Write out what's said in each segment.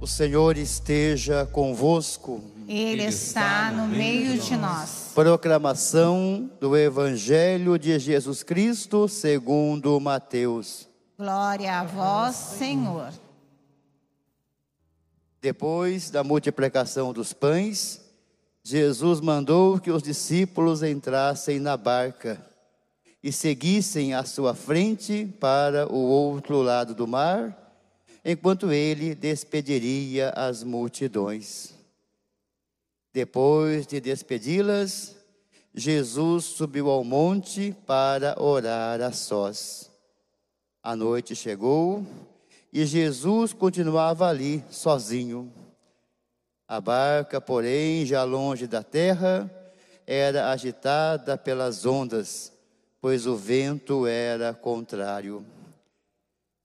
O Senhor esteja convosco. Ele está no meio de nós. Proclamação do Evangelho de Jesus Cristo segundo Mateus. Glória a vós, Senhor. Depois da multiplicação dos pães, Jesus mandou que os discípulos entrassem na barca e seguissem à sua frente para o outro lado do mar, enquanto ele despediria as multidões. Depois de despedi-las, Jesus subiu ao monte para orar a sós. A noite chegou e Jesus continuava ali, sozinho. A barca, porém, já longe da terra, era agitada pelas ondas, pois o vento era contrário.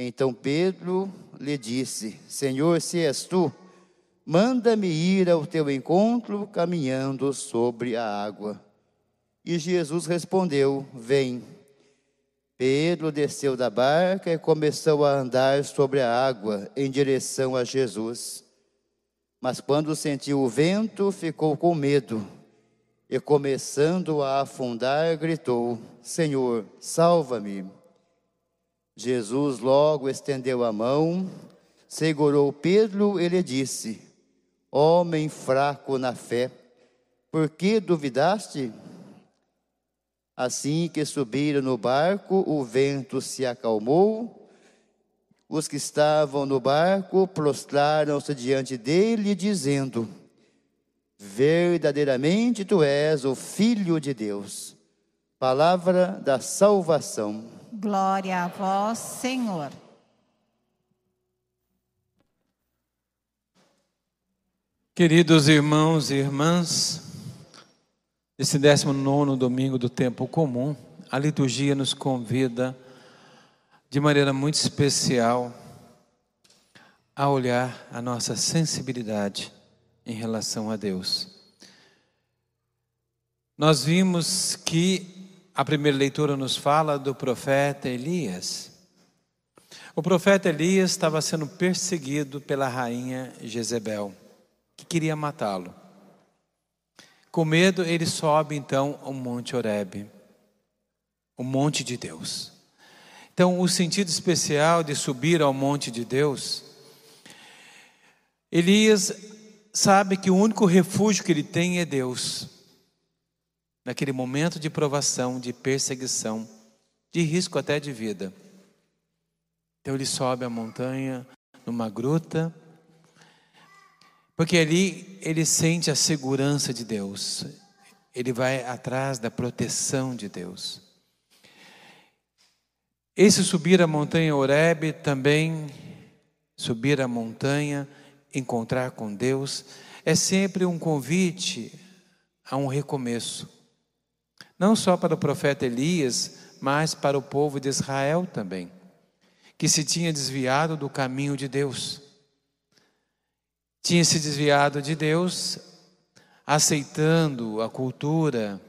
Então Pedro lhe disse: Senhor, se és tu, manda-me ir ao teu encontro caminhando sobre a água. E Jesus respondeu: Vem. Pedro desceu da barca e começou a andar sobre a água em direção a Jesus. Mas quando sentiu o vento, ficou com medo e, começando a afundar, gritou: Senhor, salva-me. Jesus logo estendeu a mão, segurou Pedro e lhe disse: Homem fraco na fé, por que duvidaste? Assim que subiram no barco, o vento se acalmou. Os que estavam no barco prostraram-se diante dele, dizendo: Verdadeiramente tu és o Filho de Deus. Palavra da salvação. Glória a vós, Senhor. Queridos irmãos e irmãs, esse 19 domingo do tempo comum, a liturgia nos convida de maneira muito especial a olhar a nossa sensibilidade em relação a Deus. Nós vimos que a primeira leitura nos fala do profeta Elias. O profeta Elias estava sendo perseguido pela rainha Jezebel, que queria matá-lo. Com medo, ele sobe então ao Monte Horebe, o monte de Deus. Então, o sentido especial de subir ao monte de Deus, Elias sabe que o único refúgio que ele tem é Deus naquele momento de provação, de perseguição, de risco até de vida. Então ele sobe a montanha, numa gruta, porque ali ele sente a segurança de Deus, ele vai atrás da proteção de Deus. Esse subir a montanha Horebe também, subir a montanha, encontrar com Deus, é sempre um convite a um recomeço não só para o profeta Elias, mas para o povo de Israel também, que se tinha desviado do caminho de Deus. Tinha se desviado de Deus, aceitando a cultura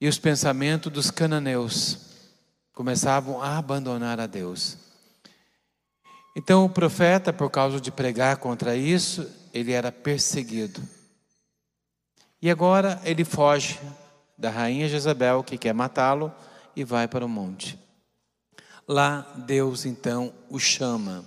e os pensamentos dos cananeus, começavam a abandonar a Deus. Então o profeta, por causa de pregar contra isso, ele era perseguido. E agora ele foge da rainha Jezabel, que quer matá-lo, e vai para o monte. Lá Deus então o chama.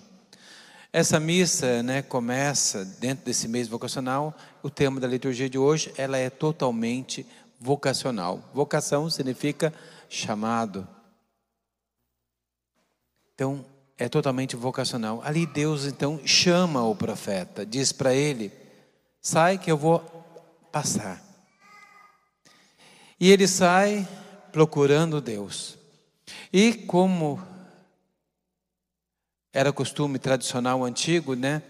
Essa missa, né, começa dentro desse mês vocacional. O tema da liturgia de hoje, ela é totalmente vocacional. Vocação significa chamado. Então, é totalmente vocacional. Ali Deus então chama o profeta, diz para ele: "Sai que eu vou passar. E ele sai procurando Deus. E como era costume tradicional antigo, né?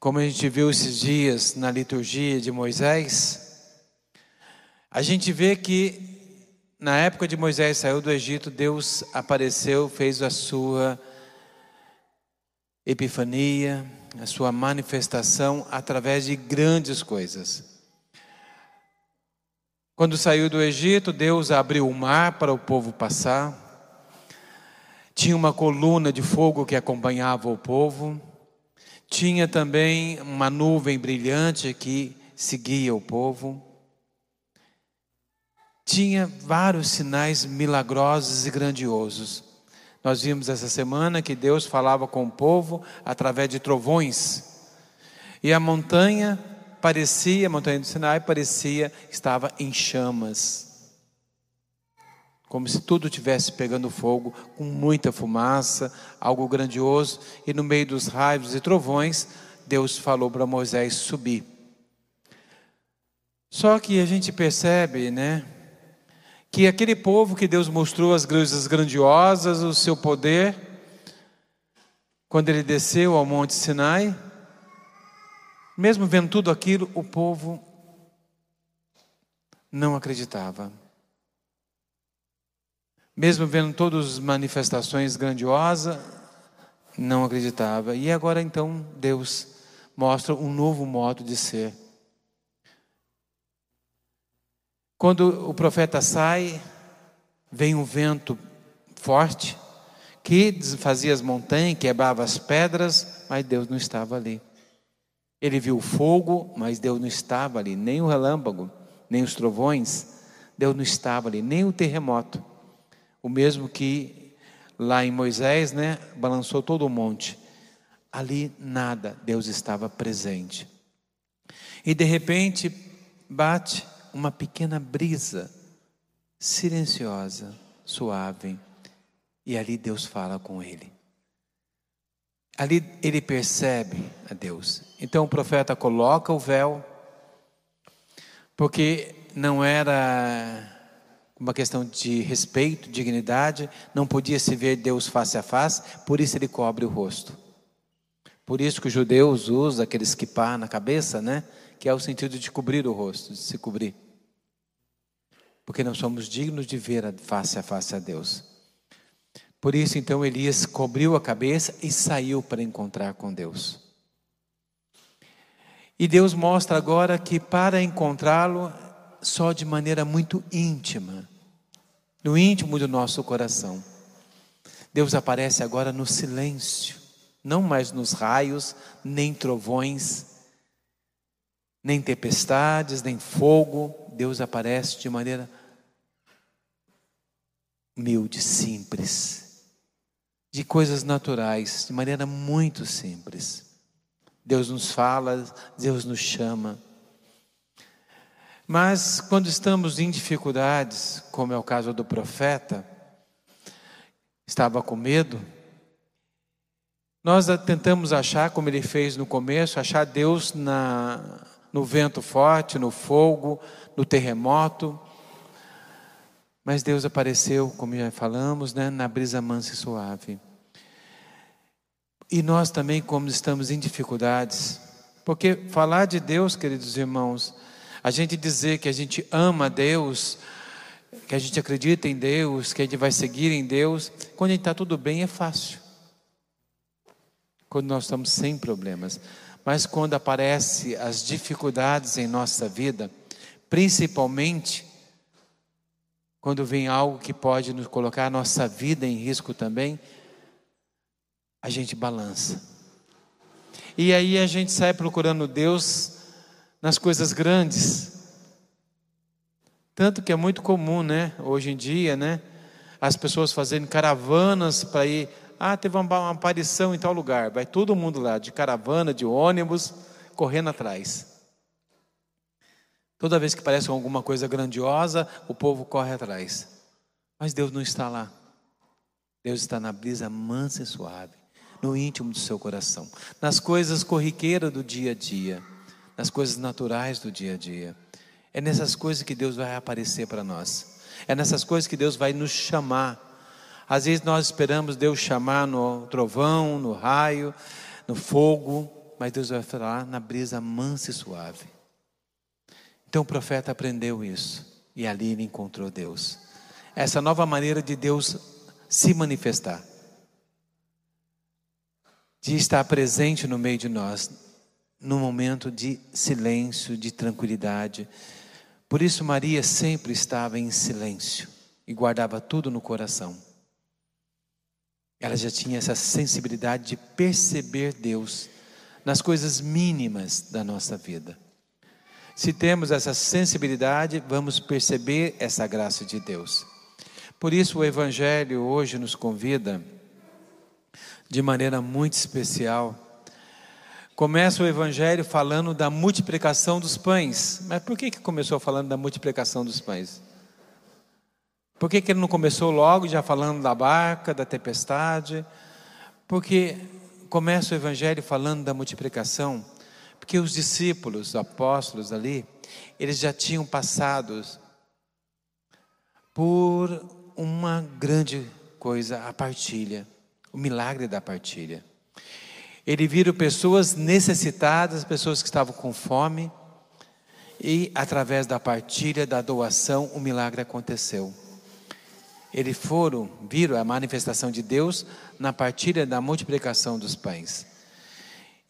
como a gente viu esses dias na liturgia de Moisés, a gente vê que na época de Moisés saiu do Egito, Deus apareceu, fez a sua epifania, a sua manifestação através de grandes coisas. Quando saiu do Egito, Deus abriu o mar para o povo passar. Tinha uma coluna de fogo que acompanhava o povo. Tinha também uma nuvem brilhante que seguia o povo. Tinha vários sinais milagrosos e grandiosos. Nós vimos essa semana que Deus falava com o povo através de trovões. E a montanha parecia, a montanha do Sinai parecia estava em chamas como se tudo tivesse pegando fogo, com muita fumaça, algo grandioso, e no meio dos raios e trovões, Deus falou para Moisés subir. Só que a gente percebe, né, que aquele povo que Deus mostrou as coisas grandiosas, o seu poder, quando ele desceu ao Monte Sinai, mesmo vendo tudo aquilo, o povo não acreditava mesmo vendo todas as manifestações grandiosas, não acreditava. E agora então Deus mostra um novo modo de ser. Quando o profeta sai, vem um vento forte que fazia as montanhas, quebrava as pedras, mas Deus não estava ali. Ele viu o fogo, mas Deus não estava ali, nem o relâmpago, nem os trovões, Deus não estava ali, nem o terremoto. O mesmo que lá em Moisés, né, balançou todo o monte. Ali nada, Deus estava presente. E de repente bate uma pequena brisa silenciosa, suave, e ali Deus fala com ele. Ali ele percebe a Deus. Então o profeta coloca o véu, porque não era uma questão de respeito, dignidade, não podia se ver Deus face a face, por isso ele cobre o rosto. Por isso que os judeus usam aqueles kippah na cabeça, né? Que é o sentido de cobrir o rosto, de se cobrir. Porque não somos dignos de ver face a face a Deus. Por isso, então, Elias cobriu a cabeça e saiu para encontrar com Deus. E Deus mostra agora que para encontrá-lo só de maneira muito íntima, no íntimo do nosso coração. Deus aparece agora no silêncio, não mais nos raios, nem trovões, nem tempestades, nem fogo. Deus aparece de maneira humilde, simples, de coisas naturais, de maneira muito simples. Deus nos fala, Deus nos chama. Mas quando estamos em dificuldades, como é o caso do profeta, estava com medo, nós tentamos achar, como ele fez no começo, achar Deus na, no vento forte, no fogo, no terremoto. Mas Deus apareceu, como já falamos, né, na brisa mansa e suave. E nós também, como estamos em dificuldades, porque falar de Deus, queridos irmãos, a gente dizer que a gente ama Deus, que a gente acredita em Deus, que a gente vai seguir em Deus, quando a gente está tudo bem é fácil. Quando nós estamos sem problemas. Mas quando aparecem as dificuldades em nossa vida, principalmente quando vem algo que pode nos colocar a nossa vida em risco também, a gente balança. E aí a gente sai procurando Deus nas coisas grandes. Tanto que é muito comum, né, hoje em dia, né, as pessoas fazendo caravanas para ir. Ah, teve uma, uma aparição em tal lugar. Vai todo mundo lá, de caravana, de ônibus, correndo atrás. Toda vez que parece alguma coisa grandiosa, o povo corre atrás. Mas Deus não está lá. Deus está na brisa mansa e suave, no íntimo do seu coração, nas coisas corriqueiras do dia a dia nas coisas naturais do dia a dia. É nessas coisas que Deus vai aparecer para nós. É nessas coisas que Deus vai nos chamar. Às vezes nós esperamos Deus chamar no trovão, no raio, no fogo, mas Deus vai falar na brisa mansa e suave. Então o profeta aprendeu isso e ali ele encontrou Deus. Essa nova maneira de Deus se manifestar, de estar presente no meio de nós, num momento de silêncio, de tranquilidade. Por isso, Maria sempre estava em silêncio e guardava tudo no coração. Ela já tinha essa sensibilidade de perceber Deus nas coisas mínimas da nossa vida. Se temos essa sensibilidade, vamos perceber essa graça de Deus. Por isso, o Evangelho hoje nos convida, de maneira muito especial, Começa o Evangelho falando da multiplicação dos pães. Mas por que, que começou falando da multiplicação dos pães? Por que, que ele não começou logo já falando da barca, da tempestade? Porque começa o Evangelho falando da multiplicação, porque os discípulos, os apóstolos ali, eles já tinham passado por uma grande coisa, a partilha, o milagre da partilha. Ele viram pessoas necessitadas, pessoas que estavam com fome, e através da partilha, da doação, o milagre aconteceu. Eles foram, viram a manifestação de Deus na partilha da multiplicação dos pães.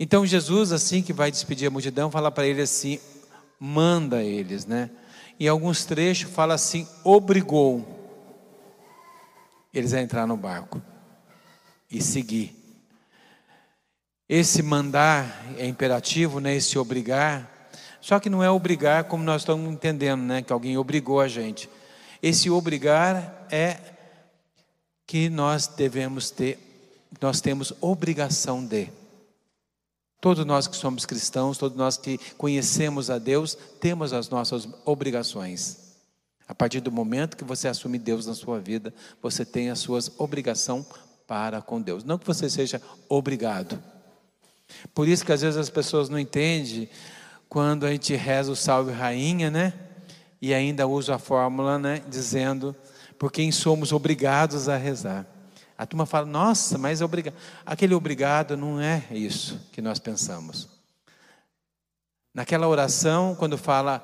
Então Jesus, assim que vai despedir a multidão, fala para ele assim: manda eles, né? Em alguns trechos fala assim: obrigou eles a entrar no barco e seguir. Esse mandar é imperativo, né? Esse obrigar. Só que não é obrigar como nós estamos entendendo, né? Que alguém obrigou a gente. Esse obrigar é que nós devemos ter, nós temos obrigação de. Todos nós que somos cristãos, todos nós que conhecemos a Deus, temos as nossas obrigações. A partir do momento que você assume Deus na sua vida, você tem as suas obrigações para com Deus. Não que você seja obrigado. Por isso que às vezes as pessoas não entendem quando a gente reza o salve rainha, né? E ainda usa a fórmula, né? Dizendo por quem somos obrigados a rezar. A turma fala, nossa, mas obrigado. Aquele obrigado não é isso que nós pensamos. Naquela oração, quando fala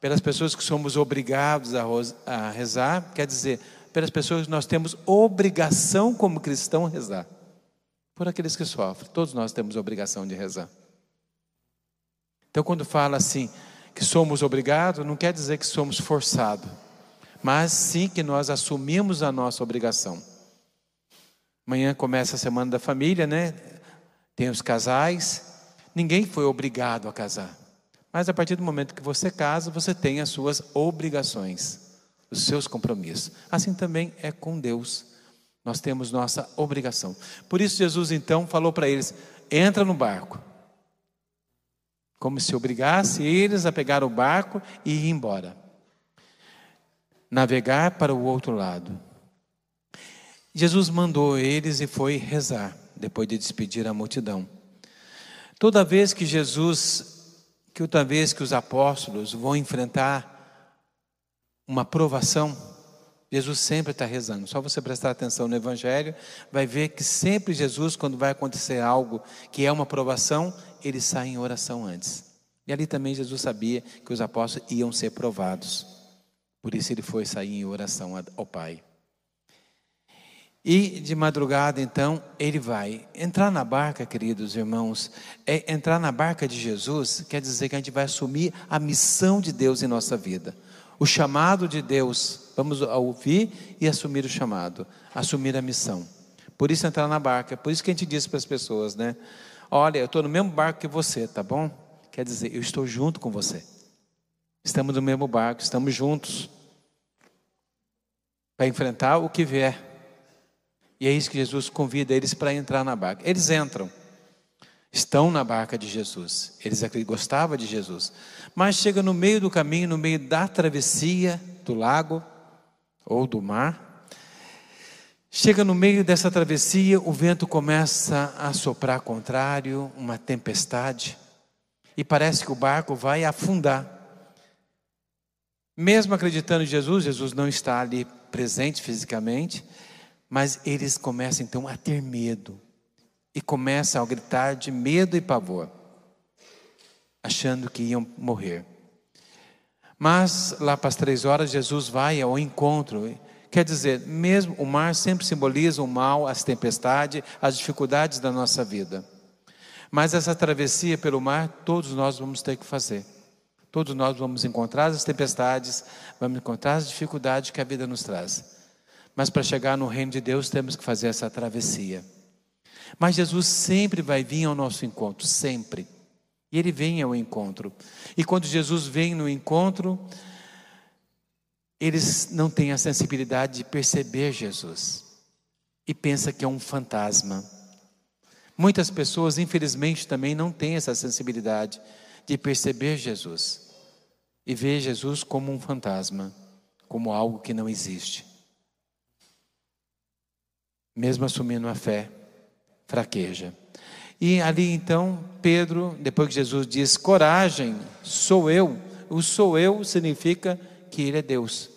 pelas pessoas que somos obrigados a rezar, quer dizer, pelas pessoas que nós temos obrigação como cristão rezar por aqueles que sofrem. Todos nós temos obrigação de rezar. Então, quando fala assim, que somos obrigados, não quer dizer que somos forçados, mas sim que nós assumimos a nossa obrigação. Amanhã começa a semana da família, né? Tem os casais. Ninguém foi obrigado a casar. Mas a partir do momento que você casa, você tem as suas obrigações, os seus compromissos. Assim também é com Deus. Nós temos nossa obrigação. Por isso, Jesus então falou para eles: entra no barco. Como se obrigasse eles a pegar o barco e ir embora. Navegar para o outro lado. Jesus mandou eles e foi rezar, depois de despedir a multidão. Toda vez que Jesus, que outra vez que os apóstolos vão enfrentar uma provação, Jesus sempre está rezando. Só você prestar atenção no Evangelho, vai ver que sempre Jesus, quando vai acontecer algo que é uma provação, ele sai em oração antes. E ali também Jesus sabia que os apóstolos iam ser provados. Por isso ele foi sair em oração ao Pai. E de madrugada, então, ele vai entrar na barca, queridos irmãos. É entrar na barca de Jesus quer dizer que a gente vai assumir a missão de Deus em nossa vida, o chamado de Deus Vamos ouvir e assumir o chamado, assumir a missão. Por isso entrar na barca. Por isso que a gente diz para as pessoas, né? Olha, eu estou no mesmo barco que você, tá bom? Quer dizer, eu estou junto com você. Estamos no mesmo barco, estamos juntos para enfrentar o que vier. E é isso que Jesus convida eles para entrar na barca. Eles entram, estão na barca de Jesus. Eles gostavam de Jesus. Mas chega no meio do caminho, no meio da travessia do lago, ou do mar. Chega no meio dessa travessia, o vento começa a soprar contrário, uma tempestade, e parece que o barco vai afundar. Mesmo acreditando em Jesus, Jesus não está ali presente fisicamente, mas eles começam então a ter medo. E começam a gritar de medo e pavor, achando que iam morrer. Mas lá para as três horas, Jesus vai ao encontro. Quer dizer, mesmo o mar sempre simboliza o mal, as tempestades, as dificuldades da nossa vida. Mas essa travessia pelo mar, todos nós vamos ter que fazer. Todos nós vamos encontrar as tempestades, vamos encontrar as dificuldades que a vida nos traz. Mas para chegar no reino de Deus, temos que fazer essa travessia. Mas Jesus sempre vai vir ao nosso encontro, sempre. E ele vem ao encontro. E quando Jesus vem no encontro, eles não têm a sensibilidade de perceber Jesus. E pensa que é um fantasma. Muitas pessoas, infelizmente, também não têm essa sensibilidade de perceber Jesus e ver Jesus como um fantasma, como algo que não existe. Mesmo assumindo a fé, fraqueja. E ali então, Pedro, depois que Jesus diz: Coragem, sou eu. O sou eu significa que ele é Deus.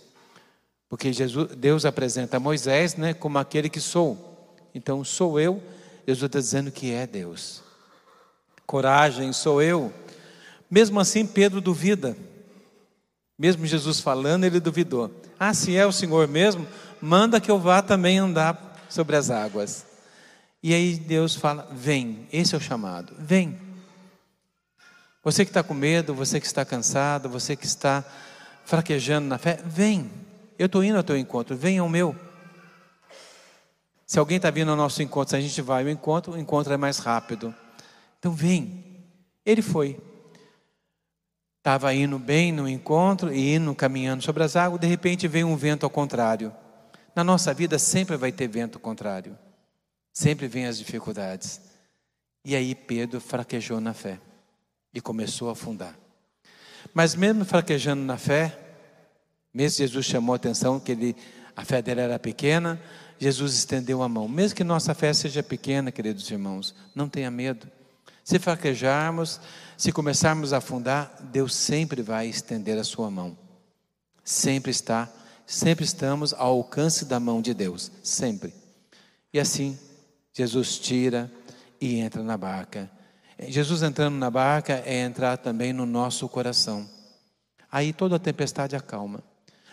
Porque Jesus, Deus apresenta Moisés né, como aquele que sou. Então, sou eu Jesus está dizendo que é Deus. Coragem, sou eu. Mesmo assim, Pedro duvida. Mesmo Jesus falando, ele duvidou. Ah, se é o Senhor mesmo, manda que eu vá também andar sobre as águas. E aí Deus fala: vem, esse é o chamado, vem. Você que está com medo, você que está cansado, você que está fraquejando na fé, vem. Eu estou indo ao teu encontro, vem ao meu. Se alguém está vindo ao nosso encontro, se a gente vai ao encontro, o encontro é mais rápido. Então vem. Ele foi. Estava indo bem no encontro e indo caminhando sobre as águas, de repente veio um vento ao contrário. Na nossa vida sempre vai ter vento contrário. Sempre vem as dificuldades. E aí Pedro fraquejou na fé e começou a afundar. Mas mesmo fraquejando na fé, mesmo Jesus chamou a atenção que ele, a fé dele era pequena, Jesus estendeu a mão. Mesmo que nossa fé seja pequena, queridos irmãos, não tenha medo. Se fraquejarmos, se começarmos a afundar, Deus sempre vai estender a sua mão. Sempre está, sempre estamos ao alcance da mão de Deus, sempre. E assim, Jesus tira e entra na barca. Jesus entrando na barca é entrar também no nosso coração. Aí toda a tempestade acalma.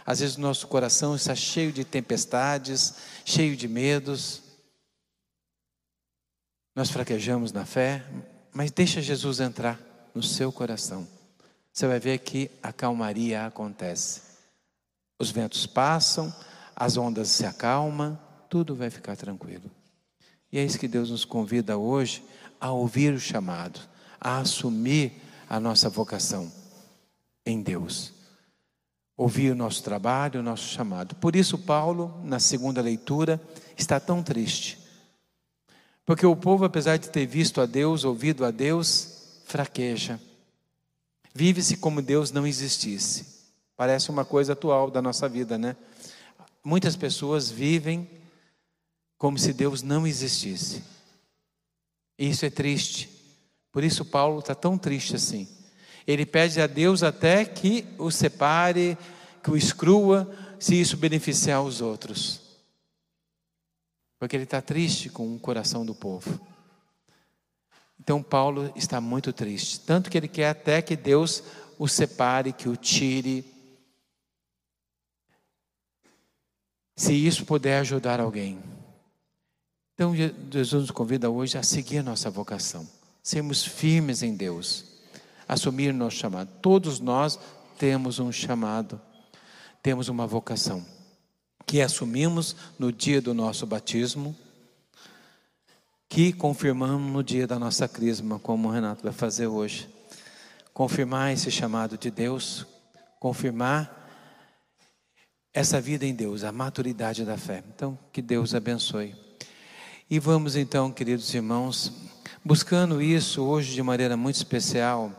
Às vezes o nosso coração está cheio de tempestades, cheio de medos. Nós fraquejamos na fé, mas deixa Jesus entrar no seu coração. Você vai ver que a calmaria acontece. Os ventos passam, as ondas se acalmam, tudo vai ficar tranquilo. E é isso que Deus nos convida hoje a ouvir o chamado, a assumir a nossa vocação em Deus ouvir o nosso trabalho, o nosso chamado. Por isso, Paulo, na segunda leitura, está tão triste. Porque o povo, apesar de ter visto a Deus, ouvido a Deus, fraqueja. Vive-se como Deus não existisse. Parece uma coisa atual da nossa vida, né? Muitas pessoas vivem como se Deus não existisse. Isso é triste. Por isso, Paulo está tão triste assim. Ele pede a Deus até que o separe, que o exclua, se isso beneficiar os outros. Porque ele está triste com o coração do povo. Então Paulo está muito triste, tanto que ele quer até que Deus o separe, que o tire. Se isso puder ajudar alguém. Então Jesus nos convida hoje a seguir nossa vocação, sermos firmes em Deus assumir nosso chamado. Todos nós temos um chamado, temos uma vocação, que assumimos no dia do nosso batismo, que confirmamos no dia da nossa crisma, como o Renato vai fazer hoje. Confirmar esse chamado de Deus, confirmar essa vida em Deus, a maturidade da fé. Então, que Deus abençoe. E vamos então, queridos irmãos, buscando isso hoje de maneira muito especial